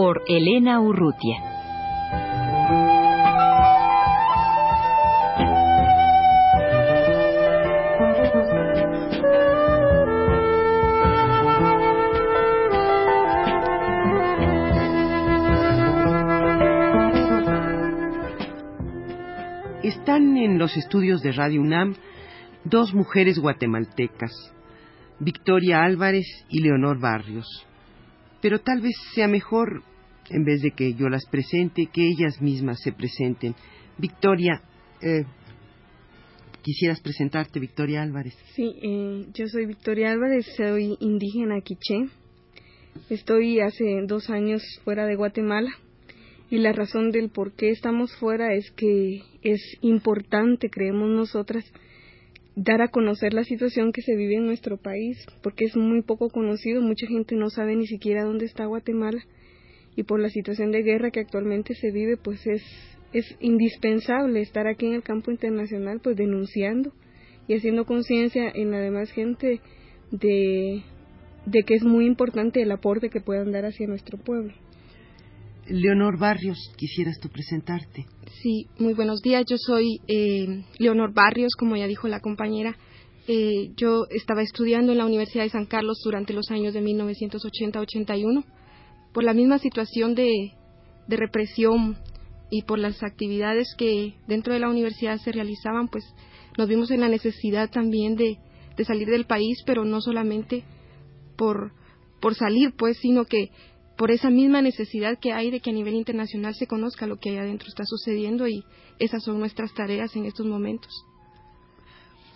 Por Elena Urrutia. Están en los estudios de Radio UNAM dos mujeres guatemaltecas, Victoria Álvarez y Leonor Barrios. Pero tal vez sea mejor, en vez de que yo las presente, que ellas mismas se presenten. Victoria, eh, quisieras presentarte, Victoria Álvarez. Sí, eh, yo soy Victoria Álvarez, soy indígena quiché. Estoy hace dos años fuera de Guatemala y la razón del por qué estamos fuera es que es importante, creemos nosotras, dar a conocer la situación que se vive en nuestro país, porque es muy poco conocido, mucha gente no sabe ni siquiera dónde está Guatemala y por la situación de guerra que actualmente se vive, pues es es indispensable estar aquí en el campo internacional pues denunciando y haciendo conciencia en la demás gente de, de que es muy importante el aporte que puedan dar hacia nuestro pueblo. Leonor Barrios, quisieras tú presentarte. Sí, muy buenos días. Yo soy eh, Leonor Barrios, como ya dijo la compañera. Eh, yo estaba estudiando en la Universidad de San Carlos durante los años de 1980-81. Por la misma situación de, represión y por las actividades que dentro de la universidad se realizaban, pues nos vimos en la necesidad también de, de salir del país, pero no solamente por, por salir, pues, sino que por esa misma necesidad que hay de que a nivel internacional se conozca lo que ahí adentro está sucediendo y esas son nuestras tareas en estos momentos.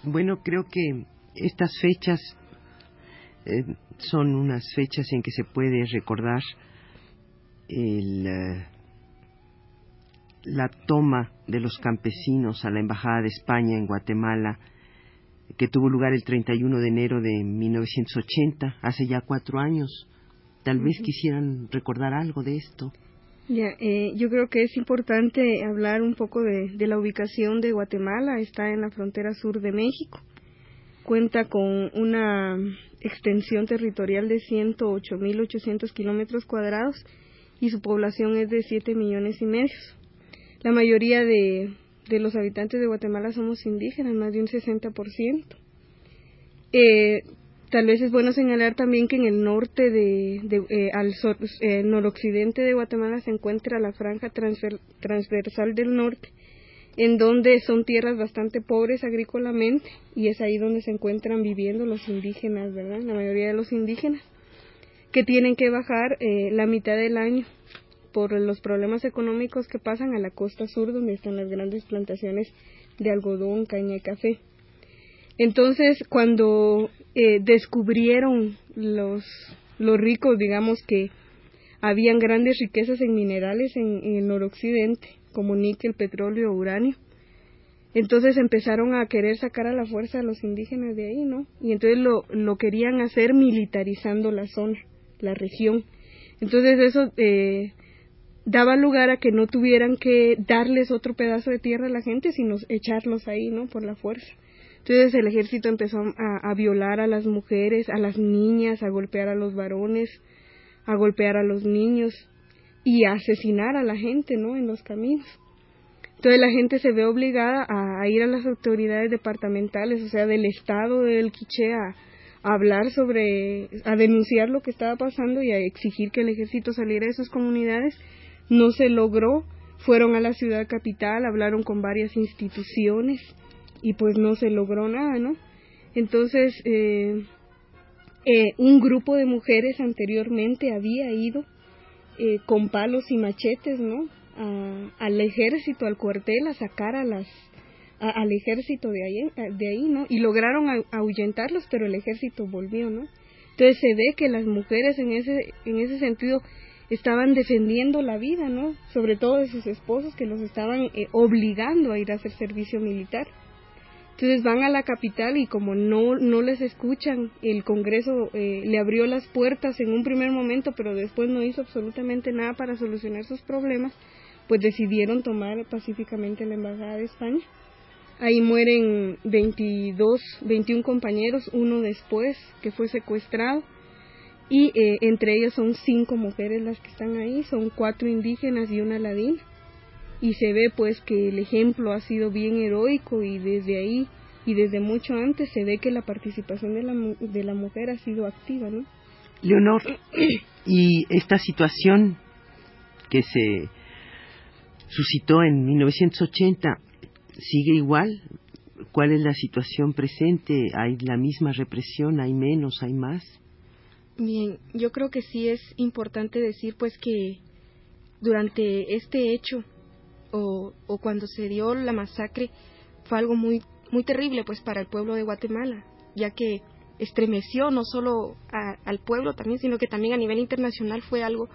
Bueno, creo que estas fechas eh, son unas fechas en que se puede recordar el, uh, la toma de los campesinos a la Embajada de España en Guatemala, que tuvo lugar el 31 de enero de 1980, hace ya cuatro años. Tal vez quisieran recordar algo de esto. Ya, eh, yo creo que es importante hablar un poco de, de, la ubicación de Guatemala. Está en la frontera sur de México. Cuenta con una extensión territorial de 108.800 kilómetros cuadrados y su población es de 7 millones y medio. La mayoría de, de los habitantes de Guatemala somos indígenas, más de un 60%. Eh, Tal vez es bueno señalar también que en el norte de, eh, al sur, eh, noroccidente de Guatemala se encuentra la franja transversal del norte, en donde son tierras bastante pobres agrícolamente y es ahí donde se encuentran viviendo los indígenas, ¿verdad? La mayoría de los indígenas que tienen que bajar eh, la mitad del año por los problemas económicos que pasan a la costa sur donde están las grandes plantaciones de algodón, caña y café. Entonces, cuando eh, descubrieron los, los ricos, digamos que habían grandes riquezas en minerales en, el noroccidente, como níquel, petróleo, uranio, entonces empezaron a querer sacar a la fuerza a los indígenas de ahí, ¿no? Y entonces lo, lo querían hacer militarizando la zona, la región. Entonces eso eh, daba lugar a que no tuvieran que darles otro pedazo de tierra a la gente, sino echarlos ahí, ¿no? Por la fuerza. Entonces el ejército empezó a, a, violar a las mujeres, a las niñas, a golpear a los varones, a golpear a los niños y a asesinar a la gente, ¿no? En los caminos. Entonces la gente se ve obligada a, ir a las autoridades departamentales, o sea, del estado del Quiché a, a hablar sobre, a denunciar lo que estaba pasando y a exigir que el ejército saliera de sus comunidades. No se logró, fueron a la ciudad capital, hablaron con varias instituciones, y pues no se logró nada, ¿no? Entonces, eh, eh, un grupo de mujeres anteriormente había ido eh, con palos y machetes, ¿no? A, al ejército, al cuartel, a sacar a las al ejército de ahí, de ahí, ¿no? Y lograron ahuyentarlos, pero el ejército volvió, ¿no? Entonces se ve que las mujeres en ese, en ese sentido estaban defendiendo la vida, ¿no? Sobre todo de sus esposos que los estaban eh, obligando a ir a hacer servicio militar. Entonces van a la capital y como no, no les escuchan, el Congreso eh, le abrió las puertas en un primer momento, pero después no hizo absolutamente nada para solucionar sus problemas, pues decidieron tomar pacíficamente la Embajada de España. Ahí mueren 22, 21 compañeros, uno después que fue secuestrado y eh, entre ellas son cinco mujeres las que están ahí, son cuatro indígenas y una ladina y se ve pues que el ejemplo ha sido bien heroico y desde ahí y desde mucho antes se ve que la participación de la, de la mujer ha sido activa, ¿no? Leonor, y esta situación que se suscitó en 1980 sigue igual. ¿Cuál es la situación presente? ¿Hay la misma represión? ¿Hay menos? ¿Hay más? Bien, yo creo que sí es importante decir pues que durante este hecho o, o cuando se dio la masacre fue algo muy muy terrible pues para el pueblo de Guatemala, ya que estremeció no solo al pueblo también, sino que también a nivel internacional fue algo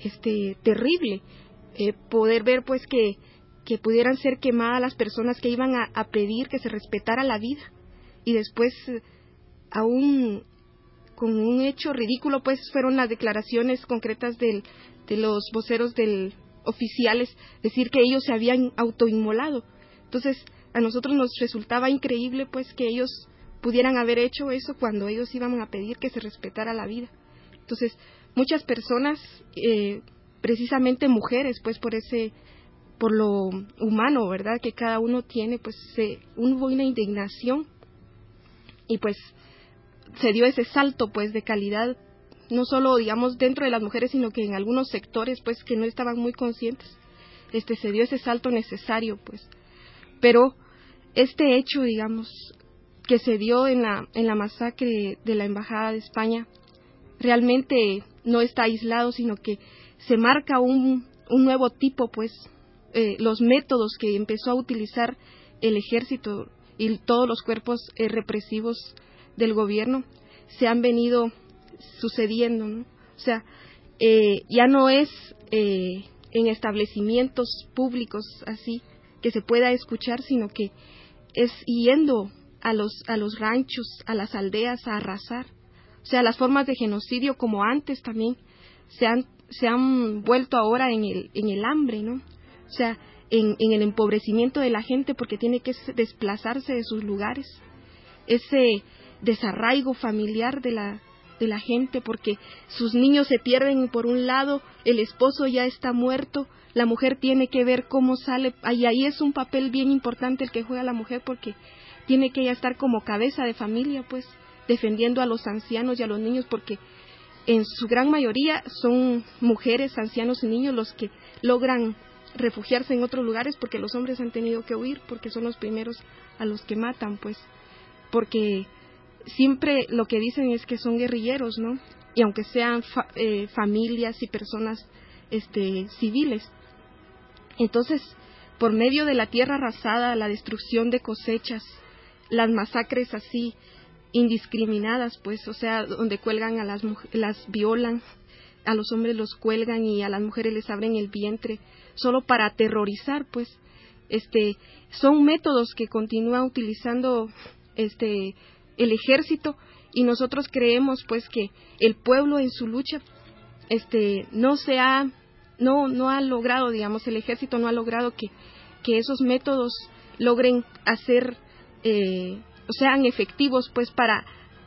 este terrible eh, poder ver pues que que pudieran ser quemadas las personas que iban a, pedir que se respetara la vida y después aún con un hecho ridículo pues fueron las declaraciones concretas del, de los voceros del oficiales decir que ellos se habían autoinmolado. Entonces, a nosotros nos resultaba increíble pues que ellos pudieran haber hecho eso cuando ellos iban a pedir que se respetara la vida. Entonces, muchas personas, eh, precisamente mujeres, pues por ese, por lo humano, ¿verdad? Que cada uno tiene, pues se, hubo una indignación y pues se dio ese salto pues de calidad no solo digamos dentro de las mujeres, sino que en algunos sectores pues que no estaban muy conscientes, este se dio ese salto necesario pues. Pero este hecho, digamos, que se dio en la en la masacre de la embajada de España realmente no está aislado, sino que se marca un, un nuevo tipo pues eh, los métodos que empezó a utilizar el ejército y todos los cuerpos eh, represivos del gobierno se han venido sucediendo, ¿no? O sea, eh, ya no es eh, en establecimientos públicos así que se pueda escuchar, sino que es yendo a los, a los ranchos, a las aldeas a arrasar. O sea, las formas de genocidio como antes también se han, se han vuelto ahora en el, en el hambre, ¿no? O sea, en, en el empobrecimiento de la gente porque tiene que desplazarse de sus lugares. Ese desarraigo familiar de la, de la gente porque sus niños se pierden por un lado, el esposo ya está muerto, la mujer tiene que ver cómo sale, ahí, ahí es un papel bien importante el que juega la mujer porque tiene que estar como cabeza de familia, pues, defendiendo a los ancianos y a los niños porque en su gran mayoría son mujeres, ancianos y niños los que logran refugiarse en otros lugares porque los hombres han tenido que huir porque son los primeros a los que matan, pues, porque siempre lo que dicen es que son guerrilleros, ¿no? Y aunque sean eh, familias y personas este, civiles. Entonces, por medio de la tierra arrasada, la destrucción de cosechas, las masacres así indiscriminadas, pues, o sea, donde cuelgan a las las violan, a los hombres los cuelgan y a las mujeres les abren el vientre, solo para aterrorizar, pues, este, son métodos que continúa utilizando este el ejército y nosotros creemos pues que el pueblo en su lucha este no se ha no no ha logrado digamos el ejército no ha logrado que que esos métodos logren hacer eh, sean efectivos pues para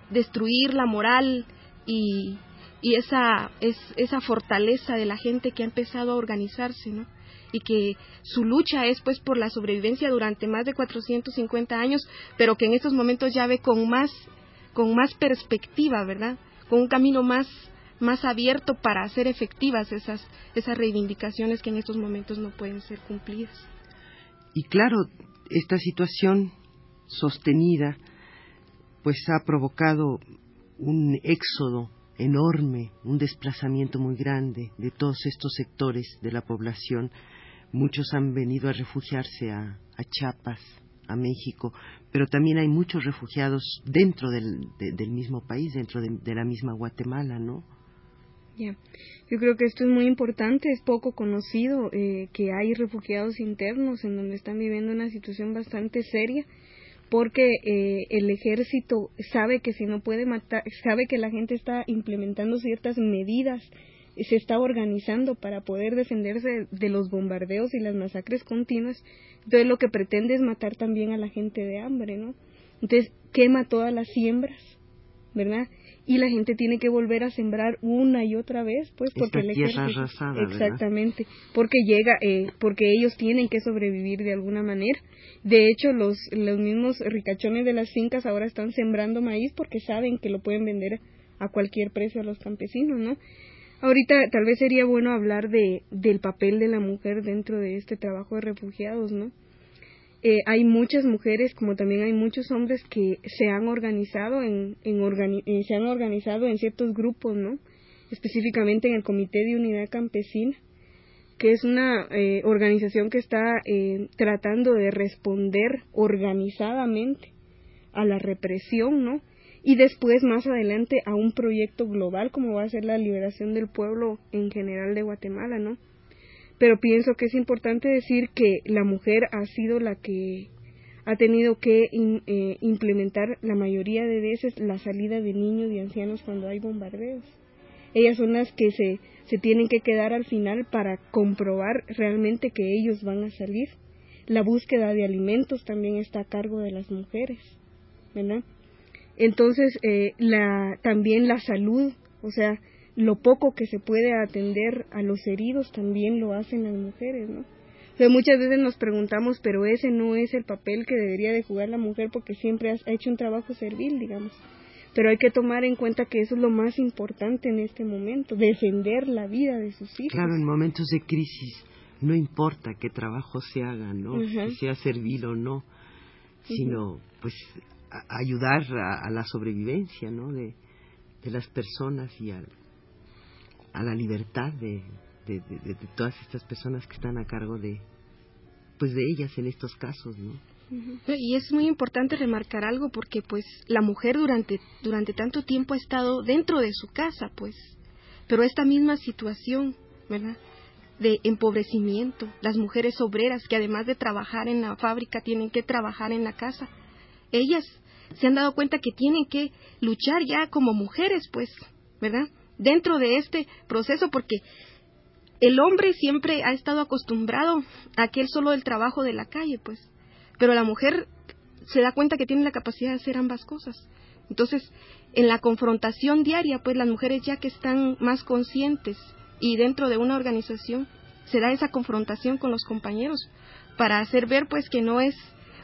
destruir la moral y, y esa es, esa fortaleza de la gente que ha empezado a organizarse no y que su lucha es pues por la sobrevivencia durante más de 450 años, pero que en estos momentos ya ve con más con más perspectiva, ¿verdad? Con un camino más más abierto para hacer efectivas esas esas reivindicaciones que en estos momentos no pueden ser cumplidas. Y claro, esta situación sostenida pues ha provocado un éxodo enorme, un desplazamiento muy grande de todos estos sectores de la población Muchos han venido a refugiarse a, Chiapas, a México, pero también hay muchos refugiados dentro del, mismo país, dentro de, la misma Guatemala, ¿no? Ya, yo creo que esto es muy importante, es poco conocido eh, que hay refugiados internos en donde están viviendo una situación bastante seria porque eh, el ejército sabe que si no puede matar, sabe que la gente está implementando ciertas medidas, se está organizando para poder defenderse de los bombardeos y las masacres continuas, entonces lo que pretende es matar también a la gente de hambre, ¿no? Entonces quema todas las siembras, ¿verdad? y la gente tiene que volver a sembrar una y otra vez, pues porque el ejército exactamente, porque llega, eh, porque ellos tienen que sobrevivir de alguna manera. De hecho, los los mismos ricachones de las fincas ahora están sembrando maíz porque saben que lo pueden vender a cualquier precio a los campesinos, ¿no? Ahorita tal vez sería bueno hablar de del papel de la mujer dentro de este trabajo de refugiados, ¿no? Eh, hay muchas mujeres como también hay muchos hombres que se han organizado en, en eh, se han organizado en ciertos grupos no específicamente en el comité de unidad campesina que es una eh, organización que está tratando de responder organizadamente a la represión no y después más adelante a un proyecto global como va a ser la liberación del pueblo en general de Guatemala no pero pienso que es importante decir que la mujer ha sido la que ha tenido que eh, implementar la mayoría de veces la salida de niños y ancianos cuando hay bombardeos. Ellas son las que se, se tienen que quedar al final para comprobar realmente que ellos van a salir. La búsqueda de alimentos también está a cargo de las mujeres, ¿verdad? Entonces, eh, la, también la salud, o sea, lo poco que se puede atender a los heridos también lo hacen las mujeres, ¿no? O sea, muchas veces nos preguntamos, pero ese no es el papel que debería de jugar la mujer porque siempre ha hecho un trabajo servil, digamos. Pero hay que tomar en cuenta que eso es lo más importante en este momento, defender la vida de sus hijos. Claro, en momentos de crisis no importa qué trabajo se haga, ¿no? Si sea servil o no, sino pues ayudar a, la sobrevivencia, ¿no? De, de las personas y al, a la libertad de, de, todas estas personas que están a cargo de pues de ellas en estos casos no y es muy importante remarcar algo porque pues la mujer durante durante tanto tiempo ha estado dentro de su casa pues pero esta misma situación verdad de empobrecimiento las mujeres obreras que además de trabajar en la fábrica tienen que trabajar en la casa ellas se han dado cuenta que tienen que luchar ya como mujeres pues verdad dentro de este proceso porque el hombre siempre ha estado acostumbrado a aquel solo del trabajo de la calle, pues, pero la mujer se da cuenta que tiene la capacidad de hacer ambas cosas. Entonces, en la confrontación diaria, pues las mujeres ya que están más conscientes y dentro de una organización se da esa confrontación con los compañeros para hacer ver pues que no es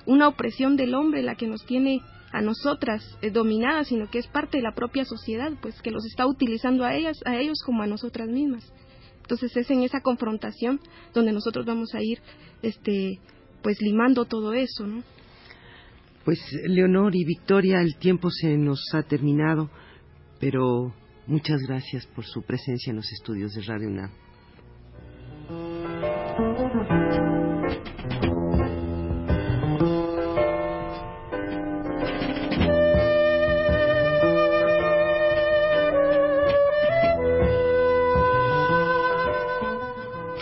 una opresión del hombre la que nos tiene a nosotras eh, dominadas, sino que es parte de la propia sociedad, pues que los está utilizando a ellas, a ellos como a nosotras mismas. Entonces es en esa confrontación donde nosotros vamos a ir, este, pues limando todo eso, ¿no? Pues Leonor y Victoria, el tiempo se nos ha terminado, pero muchas gracias por su presencia en los estudios de Radio UNAM.